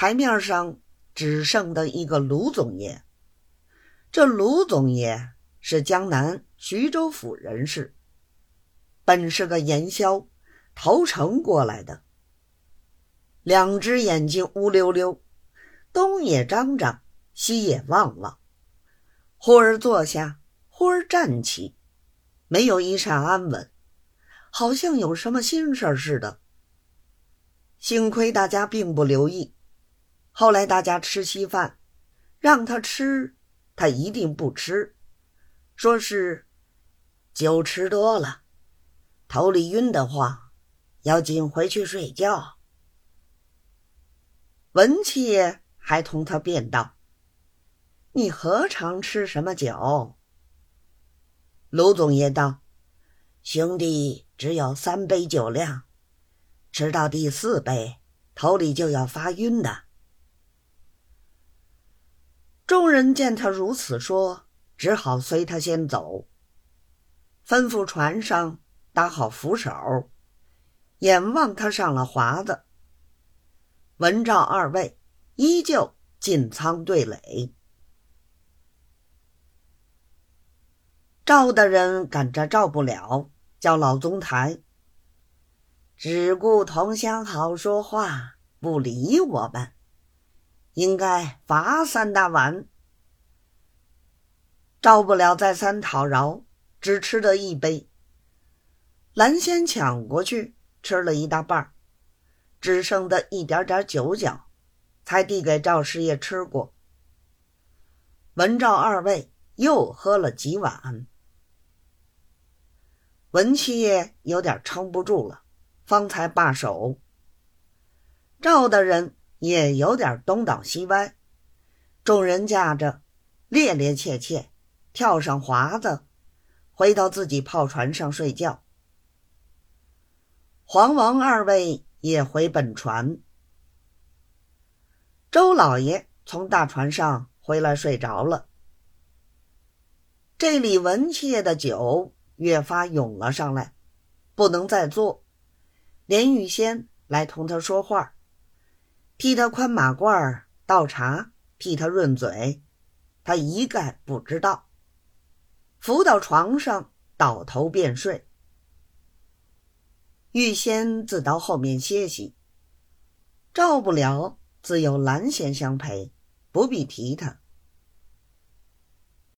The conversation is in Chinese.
台面上只剩的一个卢总爷。这卢总爷是江南徐州府人士，本是个盐枭，投诚过来的。两只眼睛乌溜溜，东也张张，西也望望，忽而坐下，忽而站起，没有一刹安稳，好像有什么心事似的。幸亏大家并不留意，后来大家吃稀饭，让他吃。他一定不吃，说是酒吃多了，头里晕得慌，要紧回去睡觉。文七爷还同他辩道：“你何尝吃什么酒？”卢总爷道：“兄弟只有三杯酒量，吃到第四杯，头里就要发晕的。”众人见他如此说，只好随他先走，吩咐船上搭好扶手，眼望他上了华子。文赵二位依旧进舱对垒。赵大人赶着赵不了，叫老宗台，只顾同乡好说话，不理我们。应该罚三大碗。赵不了再三讨饶，只吃得一杯。蓝仙抢过去吃了一大半，只剩的一点点酒角，才递给赵师爷吃过。文赵二位又喝了几碗，文七爷有点撑不住了，方才罢手。赵大人。也有点东倒西歪，众人驾着，趔趔趄趄，跳上华子，回到自己炮船上睡觉。黄王二位也回本船。周老爷从大船上回来睡着了。这里文妾的酒越发涌了上来，不能再坐，连玉仙来同他说话。替他宽马褂倒茶，替他润嘴，他一概不知道。扶到床上，倒头便睡。玉仙自到后面歇息，照不了，自有蓝仙相陪，不必提他。